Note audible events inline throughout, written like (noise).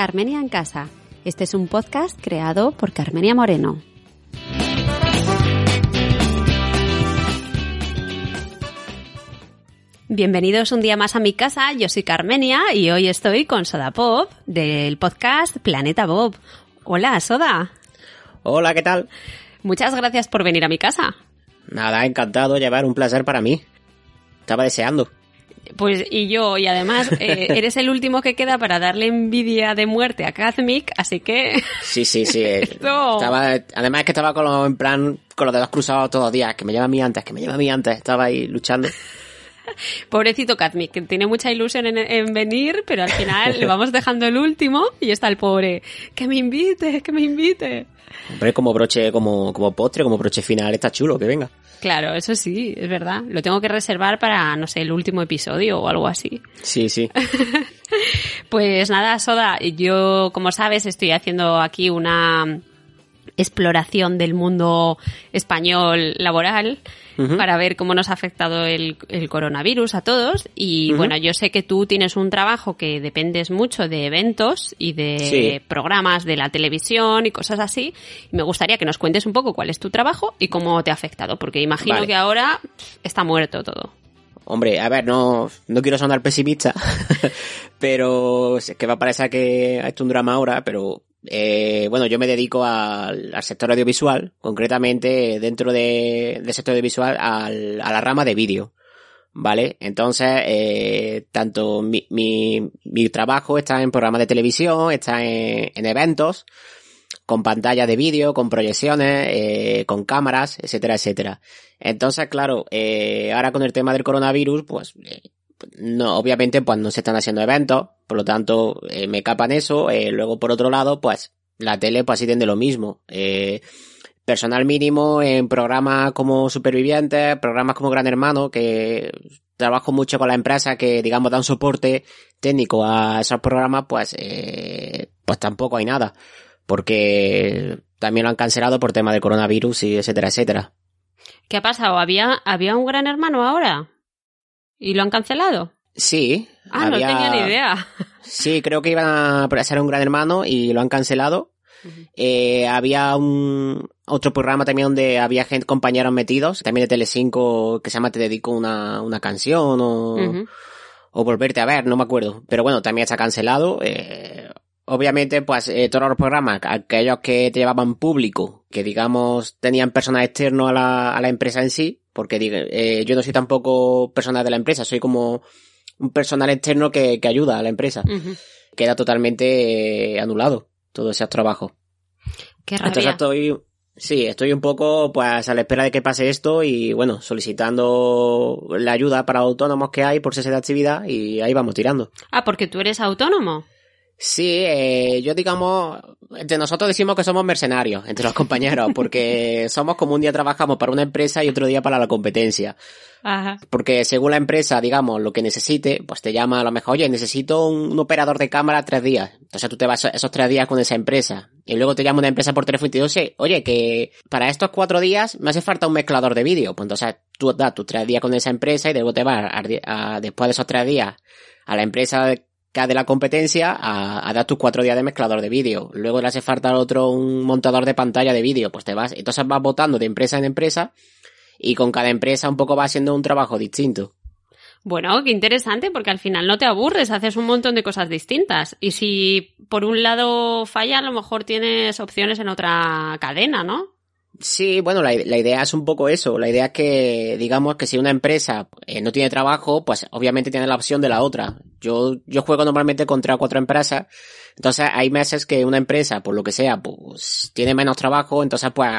Carmenia en Casa. Este es un podcast creado por Carmenia Moreno. Bienvenidos un día más a mi casa, yo soy Carmenia y hoy estoy con Soda Pop del podcast Planeta Bob. Hola, Soda. Hola, ¿qué tal? Muchas gracias por venir a mi casa. Nada, encantado, llevar un placer para mí. Estaba deseando. Pues y yo, y además eh, (laughs) eres el último que queda para darle envidia de muerte a Kazmik, así que... Sí, sí, sí. (laughs) estaba, además es que estaba con lo, en plan con los dedos cruzados todos los días, que me lleva a mí antes, que me lleva a mí antes, estaba ahí luchando. (laughs) (laughs) Pobrecito Kazmik, que tiene mucha ilusión en, venir, pero al final le vamos dejando el último y está el pobre. Que me invite, que me invite. Hombre, como broche, como, como postre, como broche final, está chulo, que venga. Claro, eso sí, es verdad. Lo tengo que reservar para, no sé, el último episodio o algo así. Sí, sí. (laughs) pues nada, Soda, yo, como sabes, estoy haciendo aquí una exploración del mundo español laboral para ver cómo nos ha afectado el, coronavirus a todos. Y bueno, yo sé que tú tienes un trabajo que dependes mucho de eventos y de programas de la televisión y cosas así. Y me gustaría que nos cuentes un poco cuál es tu trabajo y cómo te ha afectado, porque imagino que ahora está muerto todo. Hombre, a ver, no, no quiero sonar pesimista, (laughs) pero es que va a parecer que ha hecho un drama ahora, pero eh, bueno, yo me dedico al, sector audiovisual, concretamente dentro de, del sector audiovisual al, a la rama de vídeo. ¿Vale? Entonces, eh, tanto mi, mi, mi, trabajo está en programas de televisión, está en, en eventos, con pantallas de vídeo, con proyecciones, eh, con cámaras, etcétera, etcétera. Entonces, claro, eh, ahora con el tema del coronavirus, pues, eh, no, obviamente, pues no se están haciendo eventos, por lo tanto, eh, me capan eso. Eh, luego, por otro lado, pues la tele, pues sí tiene lo mismo. Eh, personal mínimo en programas como Supervivientes, programas como Gran Hermano, que trabajo mucho con la empresa que, digamos, dan soporte técnico a esos programas, pues, pues tampoco hay nada. Porque también lo han cancelado por tema de coronavirus y etcétera, etcétera. ¿Qué ha pasado? ¿Había, había un Gran Hermano ahora? ¿Y lo han cancelado? Sí. Ah, no tenía ni idea. (laughs) Sí, creo que iban a ser un gran hermano y lo han cancelado. eh, había un otro programa también donde había gente, compañeros metidos, también de Telecinco, que se llama Te dedico una, una canción o, o Volverte a ver, no me acuerdo. Pero bueno, también está cancelado. Eh, obviamente, pues eh, todos los programas, aquellos que te llevaban público, que digamos tenían personal externo a la, a la empresa en sí, porque eh, yo no soy tampoco personal de la empresa, soy como un personal externo que, que ayuda a la empresa. Queda totalmente eh, anulado todo ese trabajo. Qué rabia. Entonces estoy, sí, estoy un poco pues a la espera de que pase esto y bueno, solicitando la ayuda para autónomos que hay por cese de actividad y ahí vamos tirando. Ah, porque tú eres autónomo. Sí, eh, yo digamos, entre nosotros decimos que somos mercenarios, entre los compañeros, porque (laughs) somos como un día trabajamos para una empresa y otro día para la competencia. Ajá. Porque según la empresa, digamos, lo que necesite, pues te llama a lo mejor, oye, necesito un, operador de cámara tres días. Entonces tú te vas esos tres días con esa empresa. Y luego te llama una empresa por teléfono y te dice, oye, que para estos cuatro días me hace falta un mezclador de vídeo. Pues entonces tú das tus tres días con esa empresa y luego te vas a, después de esos tres días a la empresa que de la competencia a, dar tus cuatro días de mezclador de vídeo. Luego le hace falta al otro un montador de pantalla de vídeo. Pues te vas, entonces vas votando de empresa en empresa y con cada empresa un poco va haciendo un trabajo distinto. Bueno, qué interesante, porque al final no te aburres, haces un montón de cosas distintas. Y si por un lado falla, a lo mejor tienes opciones en otra cadena, ¿no? Sí, bueno, la, idea es un poco eso. La idea es que, digamos, que si una empresa eh, no tiene trabajo, pues obviamente tiene la opción de la otra. Yo, yo juego normalmente contra cuatro empresas. Entonces hay meses que una empresa, por lo que sea, pues tiene menos trabajo. Entonces, pues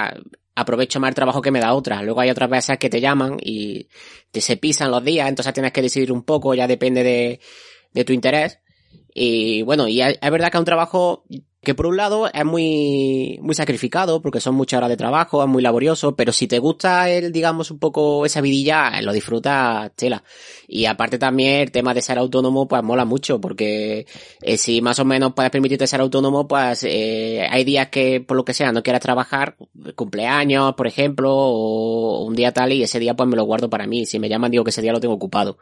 aprovecho más el trabajo que me da otra. Luego hay otras veces que te llaman y te se pisan los días, entonces tienes que decidir un poco, ya depende de, de tu interés. Y bueno, y es verdad que es un trabajo que por un lado es muy, muy sacrificado porque son muchas horas de trabajo, es muy laborioso, pero si te gusta el, digamos, un poco esa vidilla, lo disfrutas tela. Y aparte también el tema de ser autónomo, pues mola mucho porque eh, si más o menos puedes permitirte ser autónomo, pues eh, hay días que por lo que sea no quieras trabajar, cumpleaños, por ejemplo, o un día tal y ese día pues me lo guardo para mí. Si me llaman digo que ese día lo tengo ocupado.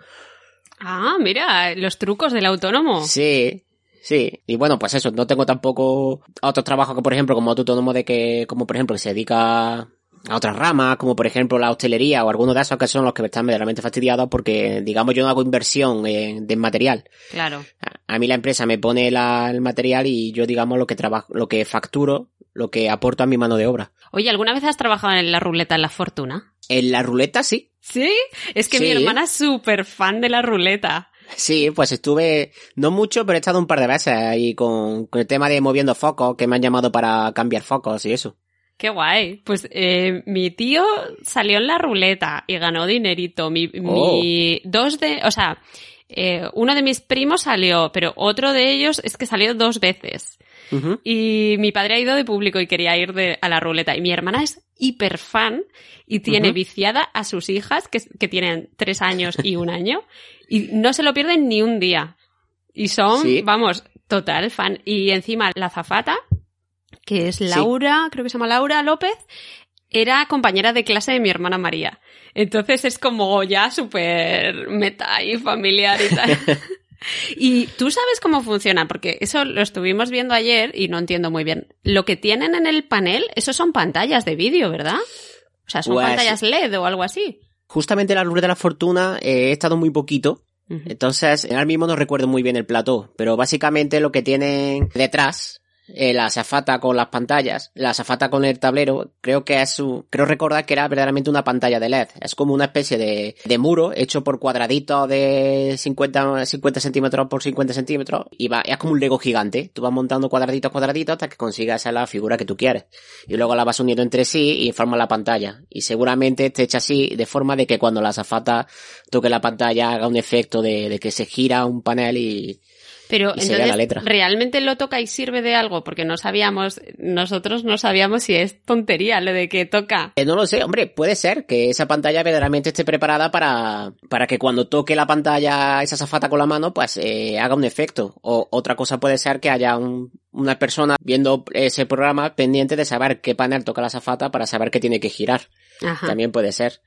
Ah, mira, los trucos del autónomo. Sí, Sí, y bueno, pues eso, no tengo tampoco otros trabajos que, por ejemplo, como autónomo de que, como por ejemplo, que se dedica a otras ramas, como por ejemplo la hostelería o algunos de esos que son los que me están verdaderamente fastidiados porque, digamos, yo no hago inversión en, de material. Claro. A, mí la empresa me pone el material y yo, digamos, lo que trabajo, lo que facturo, lo que aporto a mi mano de obra. Oye, ¿alguna vez has trabajado en la ruleta en la fortuna? En la ruleta sí. ¿Sí? Es que mi hermana es súper fan de la ruleta. Sí, pues estuve, no mucho, pero he estado un par de veces ahí con, con el tema de moviendo focos, que me han llamado para cambiar focos y eso. Qué guay. Pues eh, mi tío salió en la ruleta y ganó dinerito. Mi, mi oh. dos de, o sea, eh, uno de mis primos salió, pero otro de ellos es que salió dos veces. Y mi padre ha ido de público y quería ir de, a la ruleta. Y mi hermana es hiper fan y tiene viciada a sus hijas, que, que tienen tres años y un año, y no se lo pierden ni un día. Y son, vamos, total fan. Y encima la zafata, que es Laura, creo que se llama Laura López, era compañera de clase de mi hermana María. Entonces es como ya súper meta y familiar y tal. (laughs) (laughs) y tú sabes cómo funciona, porque eso lo estuvimos viendo ayer y no entiendo muy bien. Lo que tienen en el panel, eso son pantallas de vídeo, ¿verdad? O sea, son pues pantallas LED o algo así. Justamente la luz de la fortuna eh, he estado muy poquito. Entonces, ahora mismo no recuerdo muy bien el plató, pero básicamente lo que tienen detrás eh, la azafata con las pantallas, la azafata con el tablero, creo que es su, creo recordar que era verdaderamente una pantalla de LED. Es como una especie de, de muro hecho por cuadraditos de 50, 50 centímetros por 50 centímetros y va, es como un Lego gigante. Tú vas montando cuadraditos, cuadraditos hasta que consigas la figura que tú quieres. Y luego la vas uniendo entre sí y forma la pantalla. Y seguramente esté hecha así de forma de que cuando la azafata toque la pantalla haga un efecto de, de que se gira un panel y, pero entonces, ¿realmente lo toca y sirve de algo? Porque no sabíamos, nosotros no sabíamos si es tontería lo de que toca. Eh, no lo sé, hombre, puede ser que esa pantalla verdaderamente esté preparada para, para que cuando toque la pantalla esa zafata con la mano, pues eh, haga un efecto. O otra cosa puede ser que haya una persona viendo ese programa pendiente de saber qué panel toca la zafata para saber qué tiene que girar. También puede ser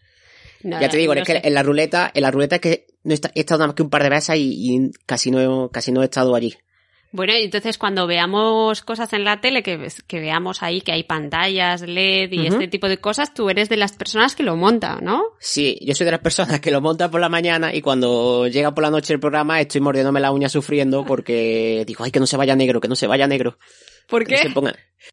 ya te digo, es que en la ruleta, en la ruleta que no he, estado nada más que un par de veces y, casi no, casi no he estado allí. Bueno, y entonces cuando veamos cosas en la tele, que, que veamos ahí que hay pantallas, LED y este tipo de cosas, tú eres de las personas que lo monta, ¿no? Sí, yo soy de las personas que lo monta por la mañana y cuando llega por la noche el programa estoy mordiéndome la uña sufriendo porque digo, ay, que no se vaya negro, que no se vaya negro. ¿Por qué?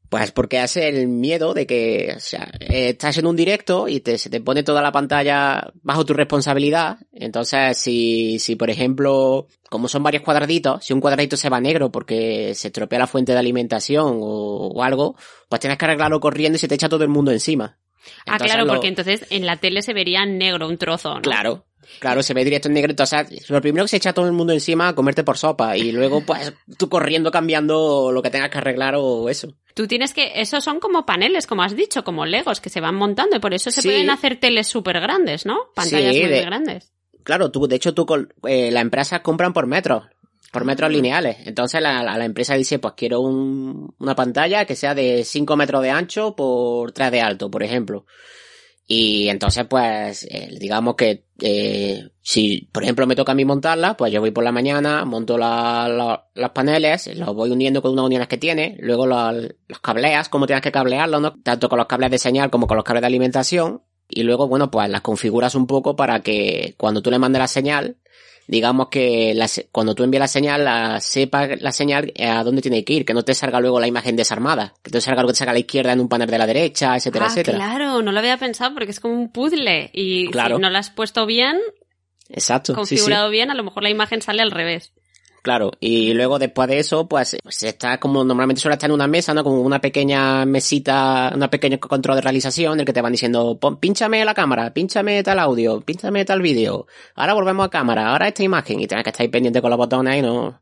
Pues porque hace el miedo de que, o sea, estás en un directo y te, se te pone toda la pantalla bajo tu responsabilidad. Entonces, si, si por ejemplo, como son varios cuadraditos, si un cuadradito se va negro porque se estropea la fuente de alimentación o, algo, pues tienes que arreglarlo corriendo y se te echa todo el mundo encima. Ah, claro, porque entonces en la tele se vería negro un trozo, ¿no? Claro, Claro, se ve directo en negro. O sea, lo primero que se echa todo el mundo encima a comerte por sopa y luego pues tú corriendo cambiando lo que tengas que arreglar o eso. Tú tienes que, esos son como paneles, como has dicho, como legos que se van montando y por eso se pueden hacer teles súper grandes, ¿no? Pantallas muy grandes. Claro, tú, de hecho tú, eh, la empresa compran por metros, por metros lineales. Entonces la, la, empresa dice, pues quiero un, una pantalla que sea de 5 metros de ancho por 3 de alto, por ejemplo. Y entonces, pues, eh, digamos que eh, si, por ejemplo, me toca a mí montarla, pues yo voy por la mañana, monto la, la, los paneles, los voy uniendo con unas uniones que tiene, luego los, los cableas, como tienes que cablearlos, ¿no? tanto con los cables de señal como con los cables de alimentación, y luego, bueno, pues las configuras un poco para que cuando tú le mandes la señal, digamos que cuando tú envías la señal, la, sepa la señal a dónde tiene que ir, que no te salga luego la imagen desarmada, que te salga algo que te salga a la izquierda en un panel de la derecha, etcétera, ah, etcétera. Claro, no lo había pensado porque es como un puzzle y si no lo has puesto bien, Exacto, configurado bien, a lo mejor la imagen sale al revés. Claro, y luego después de eso, pues, pues está como normalmente suele estar en una mesa, ¿no? Como una pequeña mesita, una pequeña control de realización en el que te van diciendo, Pon, pínchame la cámara, pínchame tal audio, pínchame tal vídeo, ahora volvemos a cámara, ahora esta imagen, y tienes que estar ahí pendiente con los botones y no...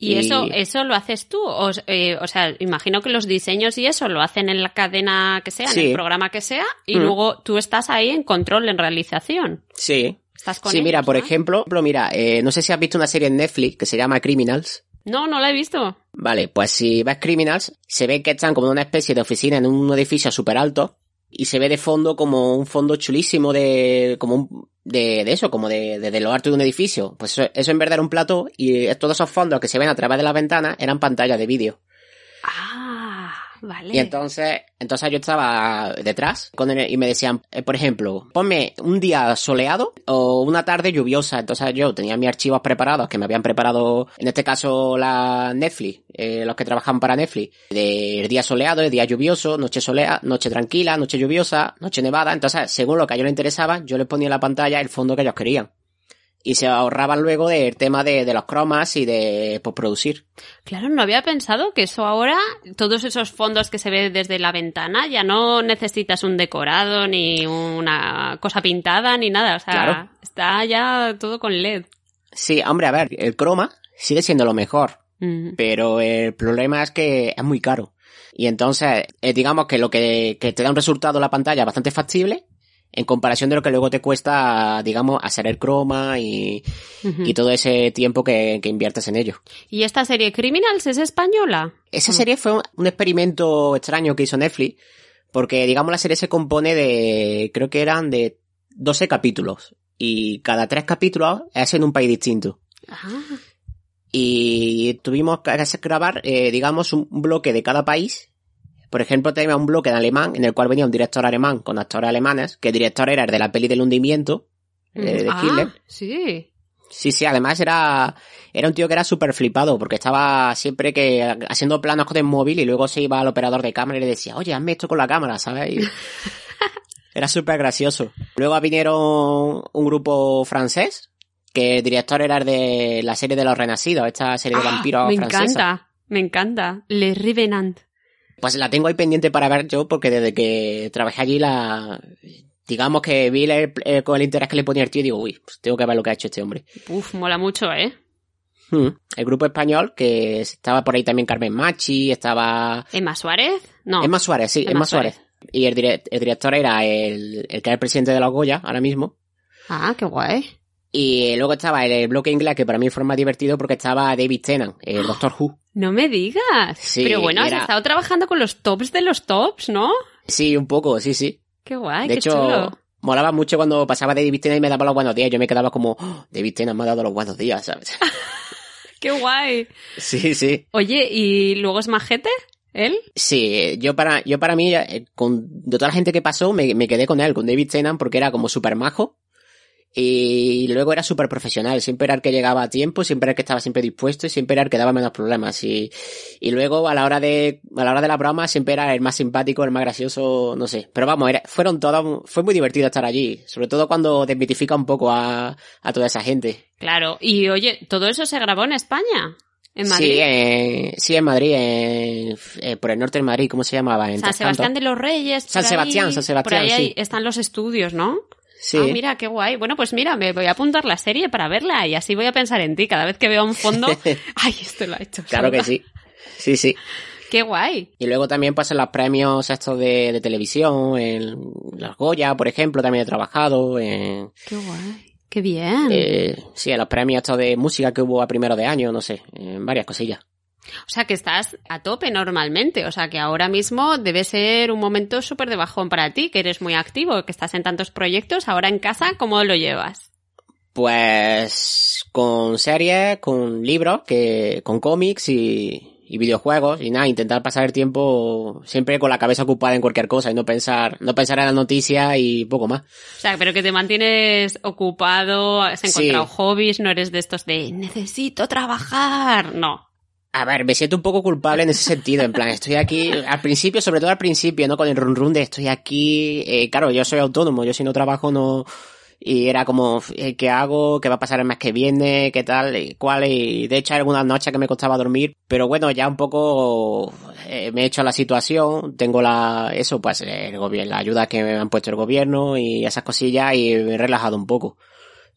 ¿Y, eso eso lo haces tú? O, eh, o, sea, imagino que los diseños y eso lo hacen en la cadena que sea, en el programa que sea, y mm. luego tú estás ahí en control, en realización. Sí, sí, mira, por ejemplo, mira, eh, no sé si has visto una serie en Netflix que se llama Criminals. No, no la he visto. Vale, pues si ves Criminals, se ve que están como en una especie de oficina en un edificio súper alto y se ve de fondo como un fondo chulísimo de, como un, de, de eso, como de, de, lo alto de un edificio. Pues eso, eso en verdad era un plato y todos esos fondos que se ven a través de las ventanas eran pantallas de vídeo. Ah. Vale. Y entonces, entonces yo estaba detrás con y me decían, eh, por ejemplo, ponme un día soleado o una tarde lluviosa. Entonces yo tenía mis archivos preparados que me habían preparado, en este caso la Netflix, eh, los que trabajan para Netflix, de día soleado, de día lluvioso, noche soleada, noche tranquila, noche lluviosa, noche nevada. Entonces, según lo que a ellos les interesaba, yo les ponía en la pantalla el fondo que ellos querían y se ahorraban luego del tema de, de los cromas y de postproducir. Claro, no había pensado que eso ahora, todos esos fondos que se ve desde la ventana, ya no necesitas un decorado, ni una cosa pintada, ni nada. O sea, está ya todo con LED. Sí, hombre, a ver, el croma sigue siendo lo mejor. Pero el problema es que es muy caro. Y entonces, eh, digamos que lo que, que te da un resultado en la pantalla bastante factible, en comparación de lo que luego te cuesta, digamos, hacer el croma y, y todo ese tiempo que, que, inviertes en ello. ¿Y esta serie Criminals es española? Esa serie fue un, experimento extraño que hizo Netflix, porque, digamos, la serie se compone de, creo que eran de 12 capítulos, y cada tres capítulos es en un país distinto. Ah. Y tuvimos que grabar, eh, digamos, un bloque de cada país por ejemplo, tenía un bloque en alemán en el cual venía un director alemán con actores alemanes, que el director era el de la peli del hundimiento eh, de ah, Hitler. Sí. Sí, sí, además era, era un tío que era súper flipado, porque estaba siempre que haciendo planos con el móvil y luego se iba al operador de cámara y le decía, oye, hazme esto con la cámara, ¿sabes? (laughs) era súper gracioso. Luego vinieron un grupo francés, que el director era el de la serie de los renacidos, esta serie de ah, vampiros me francesa. Me encanta, me encanta. Le Revenant. Pues la tengo ahí pendiente para ver yo, porque desde que trabajé allí la... Digamos que vi eh, con el interés que le ponía el tío y digo, uy, pues tengo que ver lo que ha hecho este hombre. Uf, mola mucho, ¿eh? Hmm. El grupo español, que estaba por ahí también Carmen Machi, estaba... ¿Emma Suárez? No. Emma Suárez, sí, Emma, Suárez. Y el, director era el, el que era el presidente de la Goya ahora mismo. Ah, qué guay. Y luego estaba el bloque inglés, que para mí fue más divertido porque estaba David Tennant, el Doctor Who. No me digas. Sí, Pero bueno, has estado trabajando con los tops de los tops, ¿no? Sí, un poco, sí, sí. Qué guay, de qué hecho, chulo. molaba mucho cuando pasaba David Tennant y me daba los buenos días. Yo me quedaba como, oh, David Tennant me ha dado los buenos días, ¿sabes? (laughs) qué guay. Sí, sí. Oye, ¿y luego es majete? ¿Él? Sí, yo para, yo para mí, eh, con de toda la gente que pasó, me, me quedé con él, con David Tennant, porque era como súper majo. Y luego era súper profesional, siempre era el que llegaba a tiempo, siempre era el que estaba siempre dispuesto y siempre era el que daba menos problemas. Y, y luego a la hora de, a la hora de la broma siempre era el más simpático, el más gracioso, no sé. Pero vamos, era, fueron todos, fue muy divertido estar allí, sobre todo cuando desmitifica un poco a, a toda esa gente. Claro, y oye, ¿todo eso se grabó en España? ¿En Madrid? Sí, eh, sí, en Madrid, eh, por el norte de Madrid, ¿cómo se llamaba? En San Sebastián de los Reyes. San Sebastián, San Sebastián, por ahí están los estudios, ¿no? Sí. Ah, mira, qué guay. Bueno, pues mira, me voy a apuntar la serie para verla y así voy a pensar en ti. Cada vez que veo un fondo, (laughs) ay, esto lo ha hecho. Claro que sí. Sí, sí. Qué guay. Y luego también en los premios estos de, de televisión, en las Goya, por ejemplo, también he trabajado. En, Qué guay. Qué bien. Eh, sí, en los premios estos de música que hubo a primero de año, no sé, en varias cosillas. O sea que estás a tope normalmente, o sea que ahora mismo debe ser un momento súper de bajón para ti, que eres muy activo, que estás en tantos proyectos, ahora en casa, ¿cómo lo llevas? Pues con series, con libros, que, con cómics y, y videojuegos y nada, intentar pasar el tiempo siempre con la cabeza ocupada en cualquier cosa y no pensar, no pensar en la noticia y poco más. O sea, pero que te mantienes ocupado, has encontrado hobbies, no eres de estos de necesito trabajar, no. A ver, me siento un poco culpable en ese sentido, en plan, estoy aquí, al principio, sobre todo al principio, ¿no? Con el run run de estoy aquí, eh, claro, yo soy autónomo, yo si no trabajo no, y era como, eh, ¿qué hago? ¿Qué va a pasar el mes que viene? ¿Qué tal? ¿Y cuál? Y de hecho algunas noches que me costaba dormir, pero bueno, ya un poco eh, me he hecho la situación, tengo la, eso, pues el gobierno, la ayuda que me han puesto el gobierno y esas cosillas y me he relajado un poco.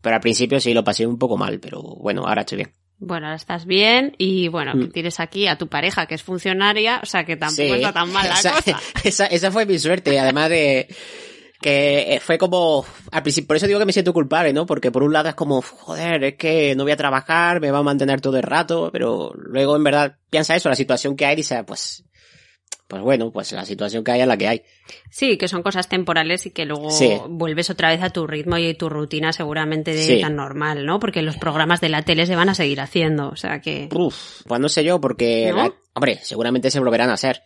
Pero al principio sí lo pasé un poco mal, pero bueno, ahora estoy bien. Bueno, ahora estás bien y bueno, Mm. tienes aquí a tu pareja que es funcionaria, o sea que tampoco Sí. está tan mal la esa, cosa. (laughs) Esa, esa fue mi suerte, además de que fue como, al principio, por eso digo que me siento culpable, ¿no? Porque por un lado es como, joder, es que no voy a trabajar, me va a mantener todo el rato, pero luego en verdad piensa eso, la situación que hay, dice, pues, pues bueno, pues la situación que hay es la que hay. Sí, que son cosas temporales y que luego Sí. vuelves otra vez a tu ritmo y tu rutina seguramente de Sí. tan normal, ¿no? Porque los programas de la tele se van a seguir haciendo, o sea que... Uf, pues no sé yo, porque, ¿No? la- hombre, seguramente se volverán a hacer.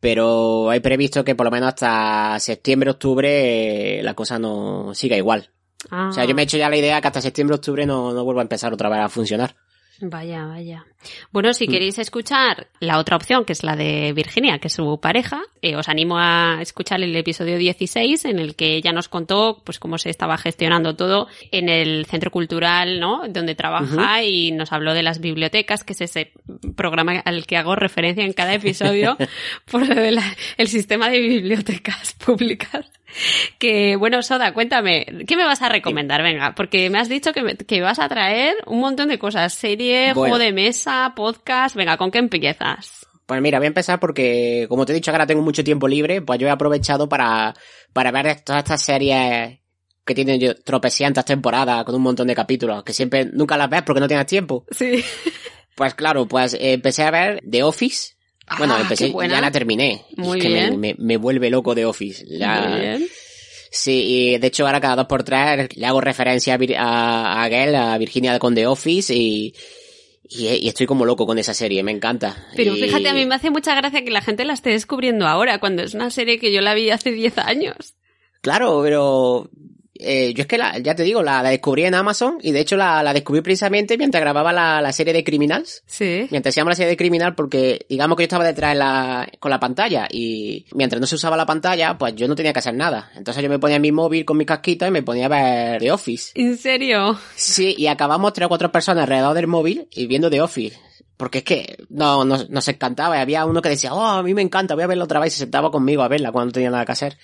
Pero hay previsto que por lo menos hasta septiembre, octubre, eh, la cosa no siga igual. Ah, O sea, yo me he hecho ya la idea que hasta septiembre, octubre no, no vuelva a empezar otra vez a funcionar. Vaya, vaya. Bueno, Mm. si queréis escuchar la otra opción, que es la de Virginia, que es su pareja, eh, os animo a escuchar el episodio 16, en el que ella nos contó pues cómo se estaba gestionando todo en el centro cultural, ¿no? Donde trabaja y nos habló de las bibliotecas, que es ese programa al que hago referencia en cada episodio (laughs) por el sistema de bibliotecas públicas. (laughs) Que, bueno, Soda, cuéntame, ¿qué me vas a recomendar? Venga, porque me has dicho que, me- que vas a traer un montón de cosas, serie, Bueno. juego de mesa, podcast, venga, ¿con qué empiezas? Pues mira, voy a empezar porque, como te he dicho, ahora tengo mucho tiempo libre, pues yo he aprovechado para, para ver todas estas series que tienen yo- tropecientas temporadas con un montón de capítulos, que siempre nunca las ves porque no tienes tiempo. Sí. Pues claro, pues eh, empecé a ver The Office. Bueno, empecé, ya la terminé. Muy es que me- bien. Me, me vuelve loco The Office. La- Muy bien. Sí, y de hecho ahora cada dos por tres le hago referencia a, Vir- a, a Gail, a Virginia con The Office y, y, y estoy como loco con esa serie, me encanta. Pero Y- fíjate, a mí me hace mucha gracia que la gente la esté descubriendo ahora, cuando es una serie que yo la vi hace 10 años. Claro, pero eh, yo es que la, ya te digo, la, la descubrí en Amazon y de hecho la, la descubrí precisamente mientras grababa la, la serie de Criminals. Sí. Mientras llama la serie de Criminal porque digamos que yo estaba detrás de la, con la pantalla y mientras no se usaba la pantalla, pues yo no tenía que hacer nada. Entonces yo me ponía en mi móvil con mi casquito y me ponía a ver The Office. ¿En serio? Sí, y acabamos tres o cuatro personas alrededor del móvil y viendo The Office. Porque es que no, nos, nos encantaba y había uno que decía, oh, a mí me encanta, voy a verla otra vez y se sentaba conmigo a verla cuando no tenía nada que hacer.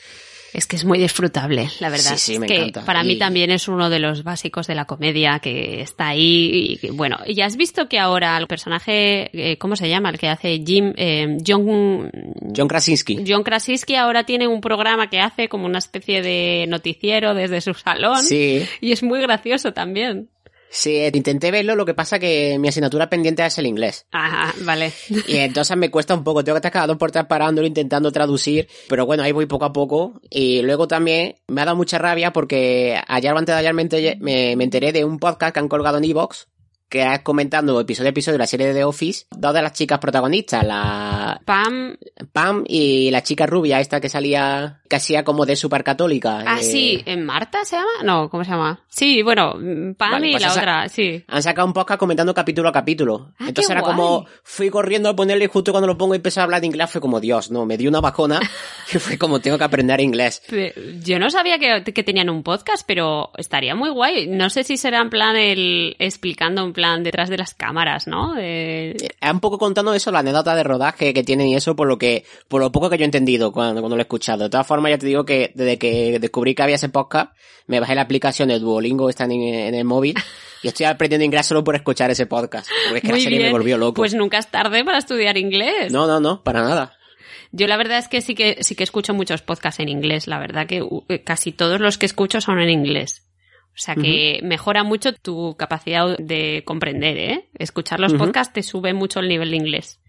Es que es muy disfrutable, la verdad. Sí, sí, es me que encanta. para mí también es uno de los básicos de la comedia que está ahí. Y bueno, ¿ya has visto que ahora el personaje, eh, ¿cómo se llama? El que hace Jim, eh, John, John Krasinski. John Krasinski ahora tiene un programa que hace como una especie de noticiero desde su salón. Sí, Y es muy gracioso también. Sí, eh, intenté verlo, lo que pasa que mi asignatura pendiente es el inglés. Ajá, vale. Y entonces me cuesta un poco, tengo que estar cada dos por tres parándolo, intentando traducir, pero bueno, ahí voy poco a poco. Y luego también me ha dado mucha rabia porque ayer o antes de ayer me enteré, me, me enteré de un podcast que han colgado en Evox, que es comentando episodio a episodio de la serie de The Office, dos de las chicas protagonistas, la Pam. Pam y la chica rubia esta que salía, que hacía como de supercatólica. Ah, eh, sí. ¿En Marta se llama? No, ¿cómo se llama? Sí, bueno, Pam Vale, y pues la otra, sí. Han sacado un podcast comentando capítulo a capítulo. Ah, Entonces era guay. como, fui corriendo a ponerle y justo cuando lo pongo y empecé a hablar de inglés, fue como, Dios, no, me dio una bajona (laughs) que fue como, tengo que aprender inglés. Yo no sabía que, que tenían un podcast, pero estaría muy guay. No sé si será en plan el explicando en plan detrás de las cámaras, ¿no? Es un poco contando eso, la anécdota de rodaje que tienen y eso, por lo que, por lo poco que yo he entendido cuando, cuando lo he escuchado. De todas formas, ya te digo que desde que descubrí que había ese podcast, me bajé la aplicación de Duolingo, está en, en el móvil, y estoy aprendiendo inglés solo por escuchar ese podcast. Porque es que Muy la serie bien. me volvió loco. Pues nunca es tarde para estudiar inglés. No, no, no, para nada. Yo la verdad es que sí que sí que escucho muchos podcasts en inglés. La verdad que uh, casi todos los que escucho son en inglés. O sea que mejora mucho tu capacidad de comprender, ¿eh? Escuchar los podcasts te sube mucho el nivel de inglés.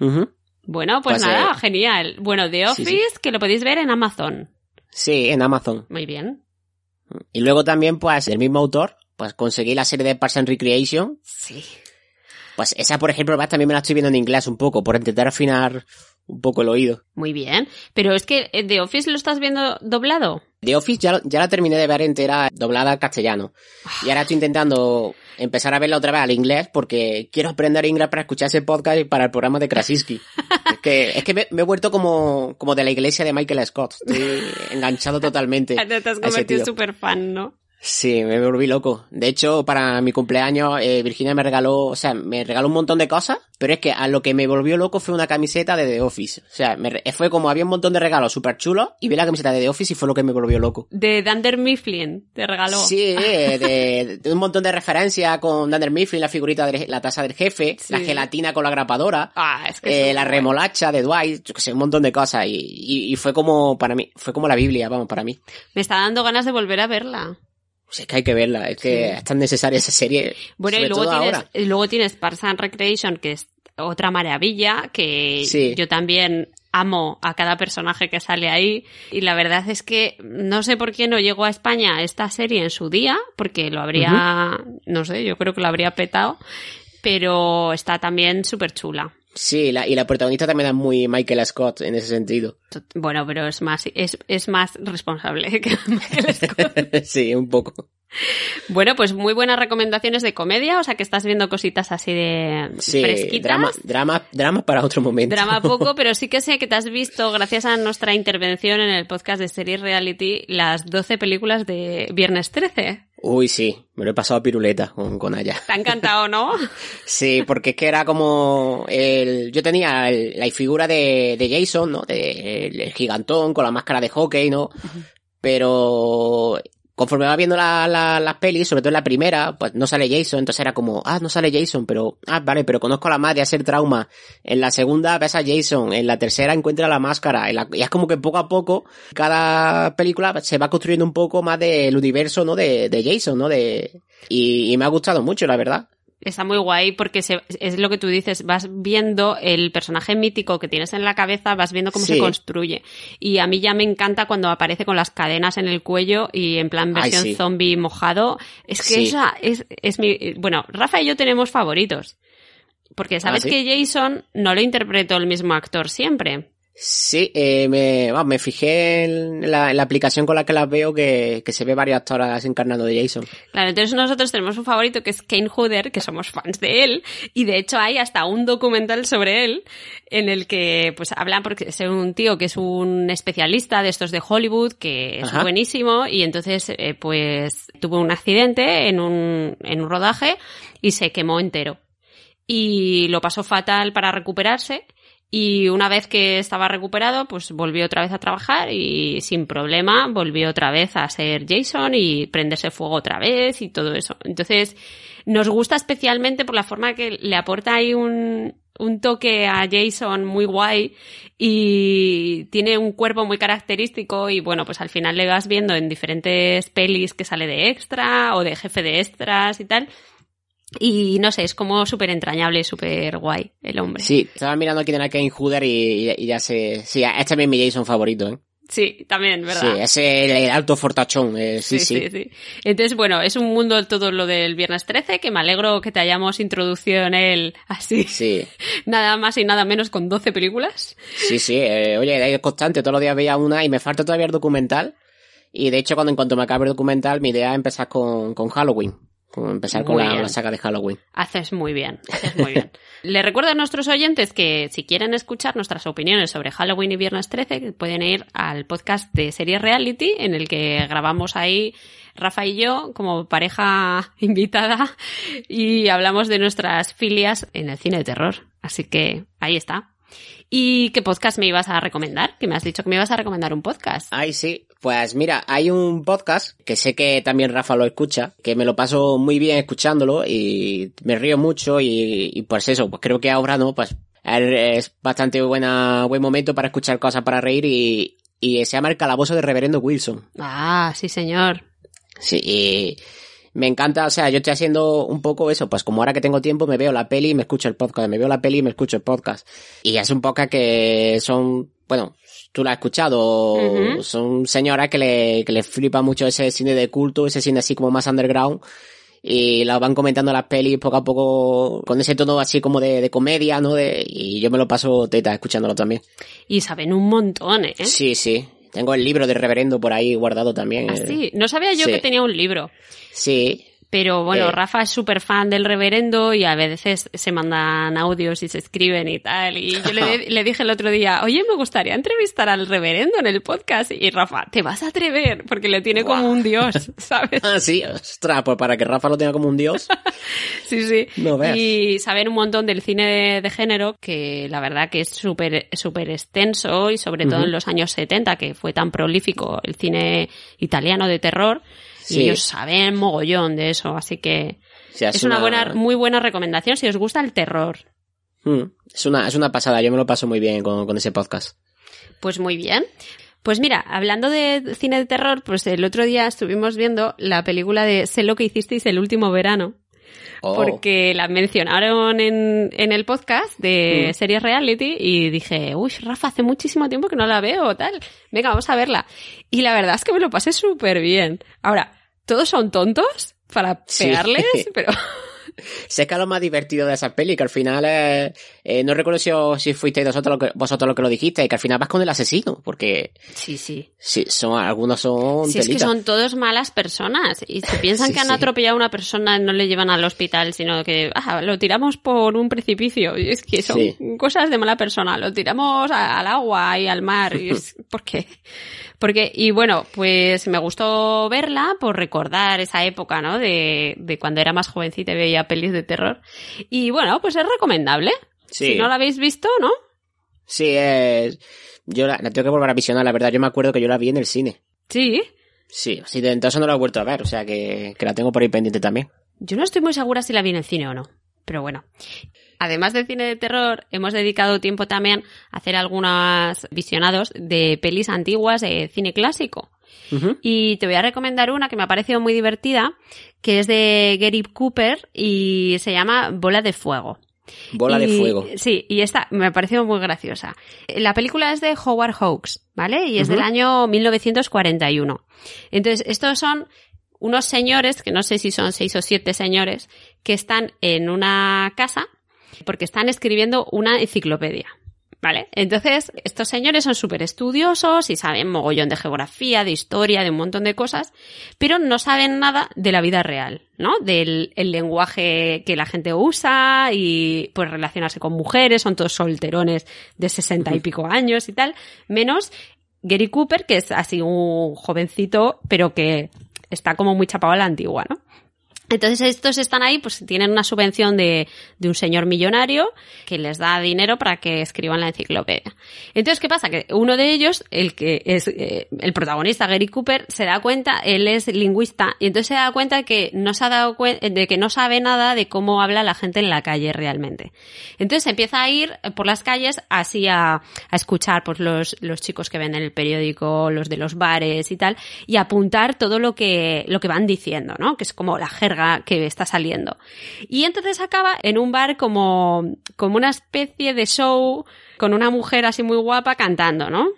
Ujú. Bueno, pues, Pues, nada, eh, genial. Bueno, The Office, sí. que lo podéis ver en Amazon. Sí, en Amazon. Muy bien. Y luego también, pues, el mismo autor, pues conseguí la serie de Parks and Recreation. Sí. Pues esa, por ejemplo, también me la estoy viendo en inglés un poco, por intentar afinar un poco el oído. Muy bien. Pero es que eh, The Office lo estás viendo doblado. The Office ya, ya la terminé de ver entera doblada al castellano. Y ahora estoy intentando empezar a verla otra vez al inglés porque quiero aprender inglés para escuchar ese podcast y para el programa de Krasinski. (laughs) es que, es que me, me he vuelto como, como de la iglesia de Michael Scott. Estoy enganchado totalmente. (laughs) Te has convertido súper fan, ¿no? Sí, me volví loco. De hecho, para mi cumpleaños, eh, Virginia me regaló, o sea, me regaló un montón de cosas, pero es que a lo que me volvió loco fue una camiseta de The Office. O sea, me fue como había un montón de regalos súper chulos y vi la camiseta de The Office y fue lo que me volvió loco. De Dunder Mifflin, te regaló. Sí, (laughs) de, un montón de referencias con Dunder Mifflin, la figurita de la taza del jefe, la gelatina con la grapadora, ah, es que eh, la remolacha de Dwight, yo que sé, un montón de cosas y, y fue como, para mí, fue como la Biblia, vamos, para mí. Me está dando ganas de volver a verla. Pues es que hay que verla, es que es tan necesaria esa serie. Bueno, y luego tienes, luego tienes Parks and Recreation, que es otra maravilla, que yo también amo a cada personaje que sale ahí y la verdad es que no sé por qué no llegó a España esta serie en su día, porque lo habría, no sé, yo creo que lo habría petado, pero está también súper chula. Sí, la, y la protagonista también es muy Michael Scott en ese sentido. Bueno, pero es más, es, es más responsable (laughs) que Michael Scott. (laughs) sí, un poco. Bueno, pues muy buenas recomendaciones de comedia, o sea que estás viendo cositas así de sí, fresquitas. Drama, drama, drama para otro momento. Drama (laughs) poco, pero sí que sé que te has visto, gracias a nuestra intervención en el podcast de Series Reality, las 12 películas de Viernes 13. Uy, sí, me lo he pasado a piruleta con, con Aya. ¿Te ha encantado, no? (laughs) sí, porque es que era como el, yo tenía la figura de, de Jason, ¿no? De, el, gigantón con la máscara de hockey, ¿no? Pero conforme va viendo la, la, las pelis, sobre todo en la primera, pues no sale Jason, entonces era como, ah, no sale Jason, pero, ah, vale, pero conozco a la madre hacer trauma. En la segunda ves a Jason, en la tercera encuentra la máscara, y es como que poco a poco, cada película se va construyendo un poco más del universo, ¿no? De, Jason, ¿no? De, y me ha gustado mucho, la verdad. Está muy guay porque es lo que tú dices, vas viendo el personaje mítico que tienes en la cabeza, vas viendo cómo se construye. Y a mí ya me encanta cuando aparece con las cadenas en el cuello y en plan versión zombie mojado. Es que esa es, es mi... Bueno, Rafa y yo tenemos favoritos. Porque sabes ¿Ah, que Jason no lo interpretó el mismo actor siempre. Sí, eh, me, me fijé en la, aplicación con la que las veo que, se ve varias actoras encarnando de Jason. Claro, entonces nosotros tenemos un favorito que es Kane Hooder, que somos fans de él, y de hecho hay hasta un documental sobre él en el que pues hablan porque es un tío que es un especialista de estos de Hollywood, que es buenísimo, y entonces eh, pues tuvo un accidente en un, en un rodaje y se quemó entero. Y lo pasó fatal para recuperarse y una vez que estaba recuperado, pues volvió otra vez a trabajar y sin problema volvió otra vez a ser Jason y prenderse fuego otra vez y todo eso. Entonces, nos gusta especialmente por la forma que le aporta ahí un, un toque a Jason muy guay y tiene un cuerpo muy característico y bueno, pues al final le vas viendo en diferentes pelis que sale de extra o de jefe de extras y tal y no sé, es como súper entrañable, súper guay el hombre. Sí, estaba mirando aquí en Kane Hooder y, y, ya sé. Sí, este es también mi Jason favorito, ¿eh? Sí, también, ¿verdad? Sí, es el, alto fortachón, eh, sí, sí, sí, Entonces, bueno, es un mundo todo lo del viernes 13, que me alegro que te hayamos introducido en él así. Sí. (laughs) nada más y nada menos con 12 películas. Sí, sí, eh, oye, es constante, todos los días veía una y me falta todavía el documental. Y de hecho, cuando en cuanto me acabe el documental, mi idea es empezar con, con Halloween empezar con la, saga de Halloween. Haces muy bien, haces muy bien. (laughs) Le recuerdo a nuestros oyentes que si quieren escuchar nuestras opiniones sobre Halloween y Viernes 13, pueden ir al podcast de Series Reality, en el que grabamos ahí Rafa y yo como pareja (laughs) invitada y hablamos de nuestras filias en el cine de terror. Así que ahí está. ¿Y qué podcast me ibas a recomendar? Que me has dicho que me ibas a recomendar un podcast. Ay, sí. Pues mira, hay un podcast que sé que también Rafa lo escucha, que me lo paso muy bien escuchándolo y me río mucho y, pues eso, pues creo que ahora no, pues es bastante buena, buen momento para escuchar cosas para reír y, y se llama El Calabozo de Reverendo Wilson. Ah, sí señor. Sí, y me encanta, o sea, yo estoy haciendo un poco eso, pues como ahora que tengo tiempo me veo la peli y me escucho el podcast, me veo la peli y me escucho el podcast. Y es un podcast que son, bueno, tú la has escuchado, son señoras que le, que le flipa mucho ese cine de culto, ese cine así como más underground, y la van comentando las pelis poco a poco con ese tono así como de, de comedia, ¿no? De, y yo me lo paso teta escuchándolo también. Y saben un montón, ¿eh? Sí, sí. Tengo el libro del reverendo por ahí guardado también. Ah, sí. No sabía yo que tenía un libro. Sí, Pero bueno, Eh. Rafa es súper fan del reverendo y a veces se mandan audios y se escriben y tal. Y yo le, (laughs) le dije el otro día, oye, me gustaría entrevistar al reverendo en el podcast. Y Rafa, te vas a atrever porque le tiene como un dios, (laughs) ¿sabes? Ah, sí, ostras, pues para que Rafa lo tenga como un dios. (laughs) Sí, sí. No veas. Y saber un montón del cine de, de género, que la verdad que es súper súper extenso y sobre todo en los años 70, que fue tan prolífico el cine italiano de terror. Sí. Y ellos saben mogollón de eso, así que es, una, buena, muy buena recomendación si os gusta el terror. Mm, Es una, es una pasada, yo me lo paso muy bien con, con ese podcast. Pues muy bien. Pues mira, hablando de cine de terror, pues el otro día estuvimos viendo la película de Sé lo que hicisteis el último verano. Oh, porque la mencionaron en, en el podcast de Mm. series reality y dije, uy, Rafa, hace muchísimo tiempo que no la veo, tal. Venga, vamos a verla. Y la verdad es que me lo pasé súper bien. Ahora, todos son tontos para Sí. pegarles, (laughs) pero Sé que es lo más divertido de esa peli, que al final eh, eh, no recuerdo si, fuisteis vosotros lo, que, vosotros lo que lo dijiste, que al final vas con el asesino, porque sí, sí. sí, son, algunos son Si es que son todos malas personas y si piensan Sí, que han sí. atropellado a una persona no le llevan al hospital, sino que ah, lo tiramos por un precipicio. Y es que son Sí. cosas de mala persona. Lo tiramos a- al agua y al mar. Y (laughs) es, ¿Por qué? Porque, y bueno, pues me gustó verla por recordar esa época, ¿no? De, de cuando era más jovencita y veía pelis de terror. Y bueno, pues es recomendable. Sí. Si no la habéis visto, ¿no? Sí, es... Yo la, la tengo que volver a visionar, la verdad. Yo me acuerdo que yo la vi en el cine. Sí. Sí, sí, de entonces no la he vuelto a ver, o sea que, que la tengo por ahí pendiente también. Yo no estoy muy segura si la vi en el cine o no, pero bueno. Además del cine de terror, hemos dedicado tiempo también a hacer algunos visionados de pelis antiguas de cine clásico. Y te voy a recomendar una que me ha parecido muy divertida, que es de Gary Cooper y se llama Bola de Fuego. Bola de fuego. Sí, y esta me ha parecido muy graciosa. La película es de Howard Hawks, ¿vale? Y es del año 1941. Entonces, estos son unos señores, que no sé si son seis o siete señores, que están en una casa porque están escribiendo una enciclopedia. ¿Vale? Entonces, estos señores son súper estudiosos y saben mogollón de geografía, de historia, de un montón de cosas, pero no saben nada de la vida real, ¿no? Del el lenguaje que la gente usa y pues relacionarse con mujeres, son todos solterones de sesenta y pico años y tal, menos Gary Cooper, que es así un jovencito, pero que está como muy chapado a la antigua, ¿no? Entonces estos están ahí, pues tienen una subvención de, un señor millonario que les da dinero para que escriban la enciclopedia. Entonces, ¿qué pasa? Que uno de ellos, el que es eh, el protagonista, Gary Cooper, se da cuenta, él es lingüista, y entonces se da cuenta que no se ha dado de que no sabe nada de cómo habla la gente en la calle realmente. Entonces empieza a ir por las calles así a, escuchar pues los, chicos que ven en el periódico, los de los bares y tal, y apuntar todo lo que, lo que van diciendo, ¿no? Que es como la jerga que está saliendo. Y entonces acaba en un bar como, como una especie de show con una mujer así muy guapa cantando, ¿no?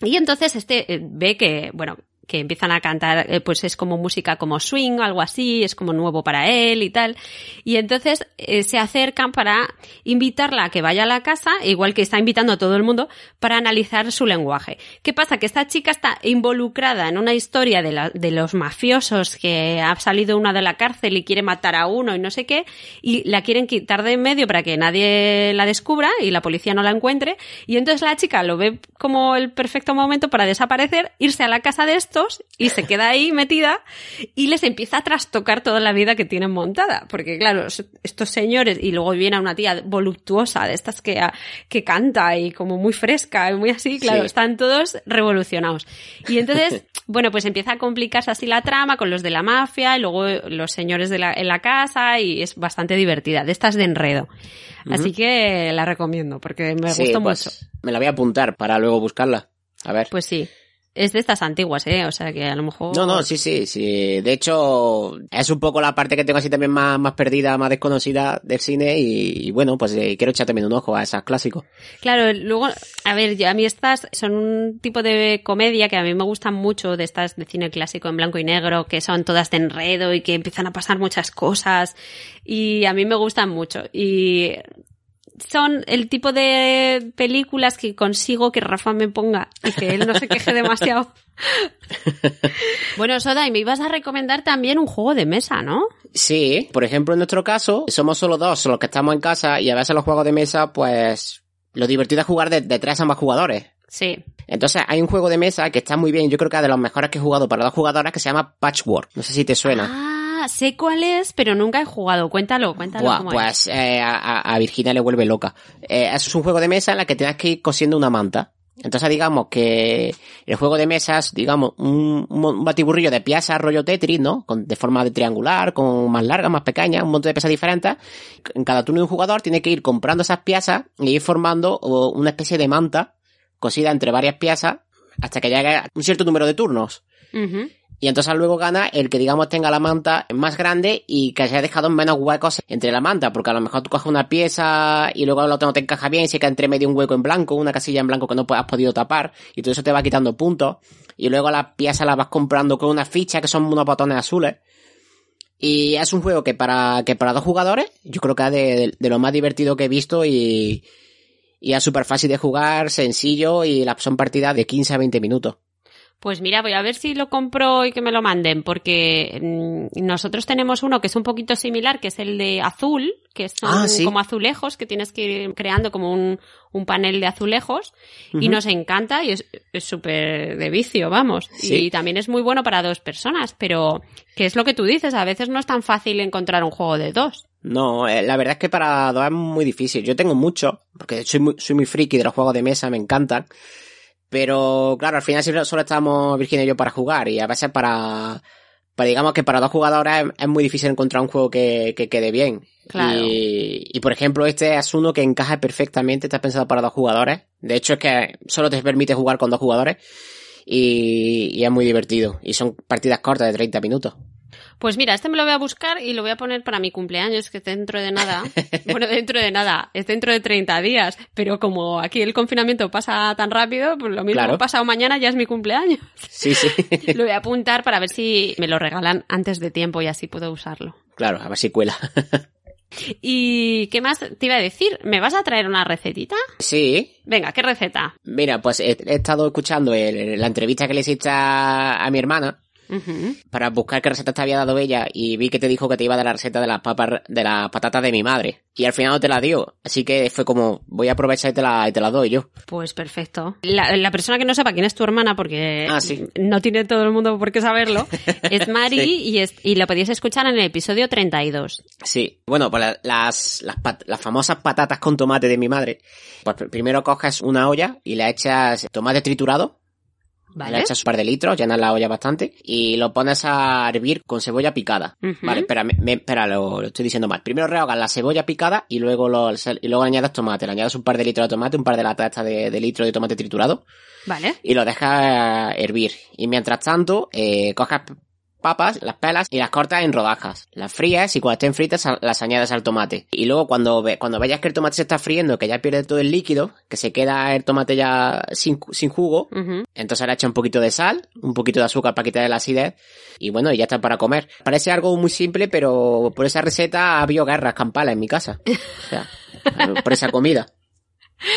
Y entonces este eh, ve que, bueno, que empiezan a cantar, eh, pues es como música como swing o algo así, es como nuevo para él y tal. Y entonces eh, se acercan para invitarla a que vaya a la casa, igual que está invitando a todo el mundo, para analizar su lenguaje. ¿Qué pasa? Que esta chica está involucrada en una historia de, la- de los mafiosos que ha salido una de la cárcel y quiere matar a uno y no sé qué, y la quieren quitar de en medio para que nadie la descubra y la policía no la encuentre. Y entonces la chica lo ve como el perfecto momento para desaparecer, irse a la casa de y se queda ahí metida y les empieza a trastocar toda la vida que tienen montada. Porque claro, estos señores, y luego viene una tía voluptuosa de estas que, que canta y como muy fresca y muy así, claro, Sí. están todos revolucionados. Y entonces, (laughs) bueno, pues empieza a complicarse así la trama con los de la mafia y luego los señores de la, en la casa y es bastante divertida, de estas de enredo. Así que la recomiendo porque me Sí, gustó pues, mucho. Me la voy a apuntar para luego buscarla. A ver. Pues sí. Es de estas antiguas, ¿eh? O sea que a lo mejor... No, no, sí, sí, sí. De hecho, es un poco la parte que tengo así también más, más perdida, más desconocida del cine y, y bueno, pues eh, quiero echar también un ojo a esas clásicos. Claro, luego, a ver, yo- a mí estas son un tipo de comedia que a mí me gustan mucho, de estas de cine clásico en blanco y negro, que son todas de enredo y que empiezan a pasar muchas cosas. Y a mí me gustan mucho. Y son el tipo de películas que consigo que Rafa me ponga y que él no se queje demasiado. (laughs) bueno, Soda, y me ibas a recomendar también un juego de mesa, ¿no? Sí, por ejemplo, en nuestro caso, somos solo dos los que estamos en casa y a veces los juegos de mesa, pues, lo divertido es jugar de, de tres a más jugadores. Sí. Entonces, hay un juego de mesa que está muy bien, yo creo que es de los mejores que he jugado para dos jugadoras que se llama Patchwork. No sé si te suena. Ah, sé cuál es, pero nunca he jugado. Cuéntalo, cuéntalo Buah, cómo pues eh, a, a Virginia le vuelve loca. Eh, es un juego de mesa en la que tienes que ir cosiendo una manta. Entonces digamos que el juego de mesas, digamos, un, un batiburrillo de piezas rollo Tetris, ¿no? Con, de forma de triangular, con más largas, más pequeñas, un montón de piezas diferentes. En cada turno de un jugador tiene que ir comprando esas piezas y ir formando una especie de manta cosida entre varias piezas hasta que llegue a un cierto número de turnos. es. Y entonces luego gana el que digamos tenga la manta más grande y que haya dejado menos huecos entre la manta, porque a lo mejor tú coges una pieza y luego el otro no te encaja bien y se queda entre medio un hueco en blanco, una casilla en blanco que no has podido tapar, y todo eso te va quitando puntos. Y luego la pieza la vas comprando con una ficha que son unos botones azules. Y es un juego que para, que para dos jugadores, yo creo que es de, lo más divertido que he visto y, y es súper fácil de jugar, sencillo y la, son partidas de 15 a 20 minutos. Pues mira, voy a ver si lo compro y que me lo manden, porque mm, nosotros tenemos uno que es un poquito similar, que es el de azul, que son Ah, sí. como azulejos, que tienes que ir creando como un, un panel de azulejos, y nos encanta y es es súper de vicio, vamos. Sí. Y también es muy bueno para dos personas, pero que es lo que tú dices, a veces no es tan fácil encontrar un juego de dos. No, eh, la verdad es que para dos es muy difícil. Yo tengo mucho, porque soy muy, soy muy friki de los juegos de mesa, me encantan. Pero claro, al final siempre solo estamos Virginia y yo para jugar y a veces para, para digamos que para dos jugadores es, es muy difícil encontrar un juego que, que quede bien. Claro. Y, y por ejemplo este es uno que encaja perfectamente, está pensado para dos jugadores. De hecho es que solo te permite jugar con dos jugadores y, y es muy divertido. Y son partidas cortas de 30 minutos. Pues mira, este me lo voy a buscar y lo voy a poner para mi cumpleaños, que dentro de nada. (laughs) bueno, dentro de nada, es dentro de 30 días. Pero como aquí el confinamiento pasa tan rápido, pues lo mismo Claro. pasado mañana ya es mi cumpleaños. Sí, sí. (laughs) lo voy a apuntar para ver si me lo regalan antes de tiempo y así puedo usarlo. claro, a ver si cuela. (laughs) ¿Y qué más te iba a decir? ¿Me vas a traer una recetita? sí, Venga, ¿qué receta? Mira, pues he, he estado escuchando el- la entrevista que le hiciste a, a mi hermana Para buscar qué receta te había dado ella y vi que te dijo que te iba a dar la receta de las papas, de las patatas de mi madre. Y al final no te la dio. Así que fue como, voy a aprovechar y te la, y te la doy yo. Pues perfecto. La, la persona que no sepa quién es tu hermana, porque Ah, sí. no tiene todo el mundo por qué saberlo, (laughs) es Mari Sí. y, es, y lo podéis escuchar en el episodio 32. Sí. Bueno, pues la- las, las, pat- las famosas patatas con tomate de mi madre. Pues pr- primero coges una olla y le echas tomate triturado. Le ¿Vale? echas un par de litros, llenas la olla bastante y lo pones a hervir con cebolla picada. Vale, espera, me, me- espera, lo, lo estoy diciendo mal. Primero rehogas la cebolla picada y luego lo, y luego le añades tomate. Le añades un par de litros de tomate, un par de latas de, de litro de tomate triturado Vale. y lo dejas hervir. Y mientras tanto, eh, coges papas, las pelas y las cortas en rodajas. Las frías y cuando estén fritas las añades al tomate. Y luego cuando, ve, cuando veas que el tomate se está friendo, que ya pierde todo el líquido, que se queda el tomate ya sin, sin jugo, entonces le echa un poquito de sal, un poquito de azúcar para quitarle la acidez y bueno, y ya está para comer. Parece algo muy simple, pero por esa receta ha habido guerras campales en mi casa. O sea, (laughs) por esa comida.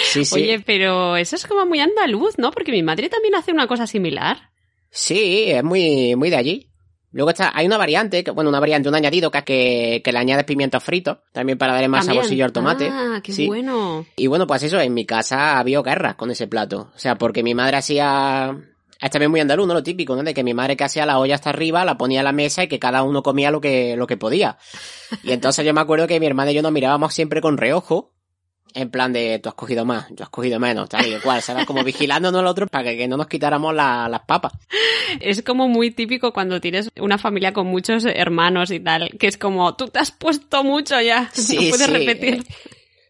Sí, sí. Oye, pero eso es como muy andaluz, ¿no? Porque mi madre también hace una cosa similar. Sí, es muy, muy de allí. Luego está, hay una variante, que, bueno, una variante, un añadido que es que, que le añades pimientos fritos, también para darle más También. saborcillo al tomate. Ah, qué Sí. bueno. Y bueno, pues eso, en mi casa había guerras con ese plato. O sea, porque mi madre hacía... Es también muy andaluz, ¿no? Lo típico, ¿no? De que mi madre que hacía la olla hasta arriba, la ponía a la mesa y que cada uno comía lo que, lo que podía. Y entonces yo me acuerdo que mi hermana y yo nos mirábamos siempre con reojo. En plan de, tú has cogido más, yo has cogido menos, tal y cual, ¿sabes? Como vigilándonos al otro para que, que no nos quitáramos la- las papas. Es como muy típico cuando tienes una familia con muchos hermanos y tal, que es como, tú te has puesto mucho ya, (laughs) Sí, no puedes sí. repetir.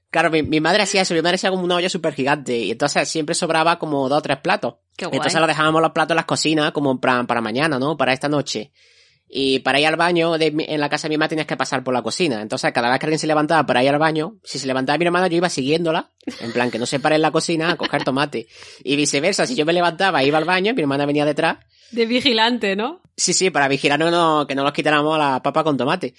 Claro, mi, mi madre hacía eso, mi madre hacía como una olla súper gigante y entonces siempre sobraba como dos o tres platos. Qué guay. Entonces lo dejábamos los platos en las cocinas como en plan para mañana, ¿no? Para esta noche. Y para ir al baño de en la casa de mi mamá tenías que pasar por la cocina. Entonces cada vez que alguien se levantaba para ir al baño, si se levantaba mi hermana yo iba siguiéndola, en plan que no se pare en la cocina a coger tomate. Y viceversa, si yo me levantaba e iba al baño, mi hermana venía detrás. De vigilante, ¿no? Sí, sí, para vigilar no, no- que no nos quitáramos la papa con tomate.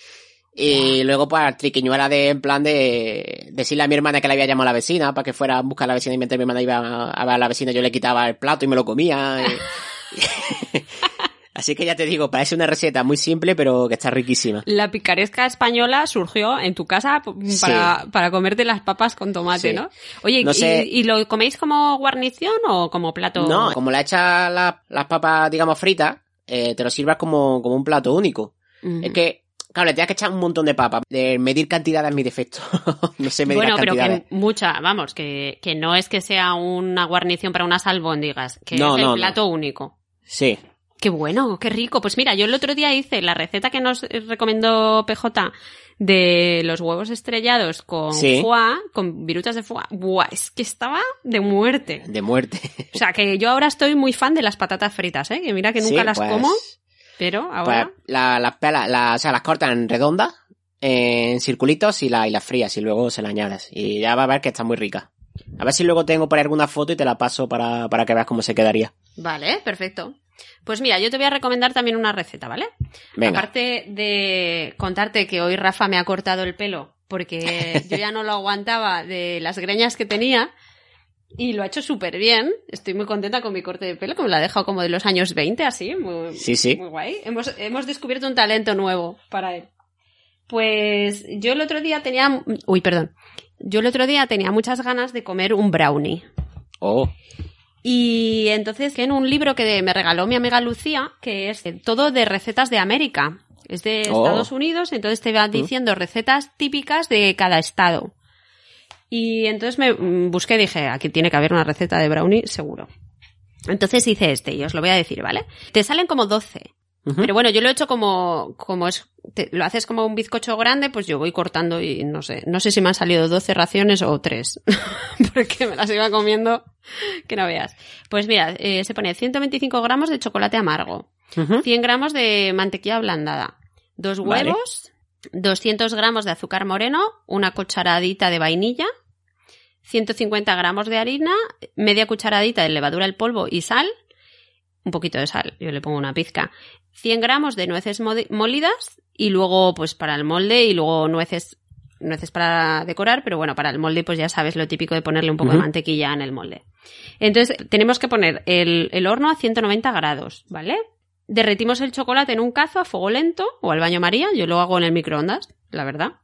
Y luego, pues, triquiñuela de, en plan de decirle a mi hermana que le había llamado a la vecina para que fuera a buscar a la vecina y mientras mi hermana iba a ver a la vecina yo le quitaba el plato y me lo comía. y- (laughs) Así que ya te digo, parece una receta muy simple, pero que está riquísima. La picaresca española surgió en tu casa para, para comerte las papas con tomate, Sí. ¿no? Oye, No ¿y, sé- ¿y lo coméis como guarnición o como plato? No, como la echas la- las papas, digamos, fritas, eh, te lo sirvas como, como un plato único. Mm. Es que, claro, le tienes que echar un montón de papas. De medir cantidad es mi defecto. (laughs) no sé medir Bueno, pero que mucha, vamos, que, que no es que sea una guarnición para unas albóndigas, que No, es el no, no. plato único. Sí. Qué bueno, qué rico. Pues mira, yo el otro día hice la receta que nos recomendó PJ de los huevos estrellados con Sí. foie, con virutas de foie. Buah, es que estaba de muerte. De muerte. O sea, que yo ahora estoy muy fan de las patatas fritas, ¿eh? Que mira que nunca Sí, las pues- como, pero Pues ahora... la- las pelas, la- o sea, las cortan redondas, en circulitos y, la, y las frías y luego se las añades. Y ya va a ver que está muy rica. A ver si luego tengo por ahí alguna foto y te la paso para, para que veas cómo se quedaría. Vale, perfecto. Pues mira, yo te voy a recomendar también una receta, ¿vale? Venga. Aparte de contarte que hoy Rafa me ha cortado el pelo porque (laughs) yo ya no lo aguantaba de las greñas que tenía y lo ha hecho súper bien. Estoy muy contenta con mi corte de pelo, que me lo ha dejado como de los años 20, así. Muy, Sí, sí. muy guay. Hemos, hemos descubierto un talento nuevo para él. Pues yo el otro día tenía... Uy, perdón. Yo el otro día tenía muchas ganas de comer un brownie. Oh, Y entonces en un libro que me regaló mi amiga Lucía, que es todo de recetas de América. Es de Oh. Estados Unidos, entonces te va diciendo recetas típicas de cada estado. Y entonces me mm, busqué y dije, aquí tiene que haber una receta de brownie, seguro. Entonces hice este y os lo voy a decir, ¿vale? Te salen como 12. Pero bueno, yo lo he hecho como, como es, te- lo haces como un bizcocho grande, pues yo voy cortando y no sé, no sé si me han salido 12 raciones o 3, (laughs) porque me las iba comiendo que no veas. Pues mira, eh, se pone 125 gramos de chocolate amargo, Ujú. 100 gramos de mantequilla ablandada, dos Vale. huevos, 200 gramos de azúcar moreno, una cucharadita de vainilla, 150 gramos de harina, media cucharadita de levadura en polvo y sal, un poquito de sal, yo le pongo una pizca, 100 gramos de nueces molidas y luego pues para el molde y luego nueces nueces para decorar, pero bueno, para el molde pues ya sabes lo típico de ponerle un poco de mantequilla en el molde. Entonces tenemos que poner el, el horno a 190 grados, ¿vale? Derretimos el chocolate en un cazo a fuego lento o al baño María, yo lo hago en el microondas, la verdad.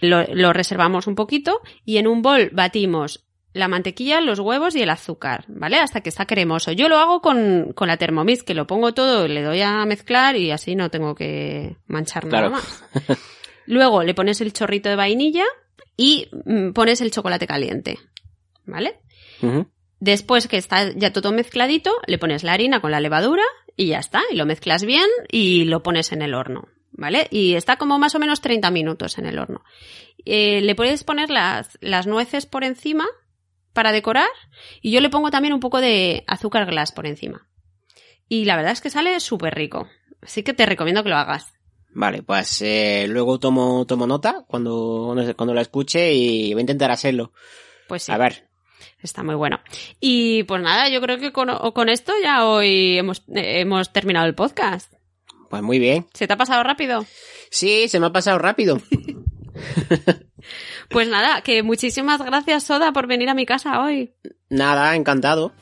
Lo, lo reservamos un poquito y en un bol batimos la mantequilla, los huevos y el azúcar, ¿vale? Hasta que está cremoso. Yo lo hago con, con la Thermomix, que lo pongo todo, le doy a mezclar y así no tengo que manchar nada más. Luego le pones el chorrito de vainilla y mm, pones el chocolate caliente, ¿vale? Después que está ya todo mezcladito, le pones la harina con la levadura y ya está. Y lo mezclas bien y lo pones en el horno, ¿vale? Y está como más o menos 30 minutos en el horno. Eh, le puedes poner las, las nueces por encima para decorar y yo le pongo también un poco de azúcar glass por encima. Y la verdad es que sale súper rico. Así que te recomiendo que lo hagas. Vale, pues eh, luego tomo, tomo nota cuando, cuando la escuche y voy a intentar hacerlo. Pues sí. A ver, Está muy bueno. Y pues nada, yo creo que con, con esto ya hoy hemos, eh, hemos terminado el podcast. pues muy bien. ¿Se te ha pasado rápido? Sí, se me ha pasado rápido. (laughs) Pues nada, que muchísimas gracias Soda por venir a mi casa hoy. Nada, encantado.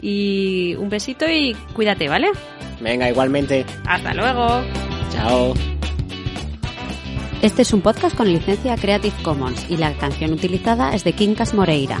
Y un besito y cuídate, ¿vale? Venga, igualmente. Hasta luego. Chao. Este es un podcast con licencia Creative Commons y la canción utilizada es de Quincas Moreira.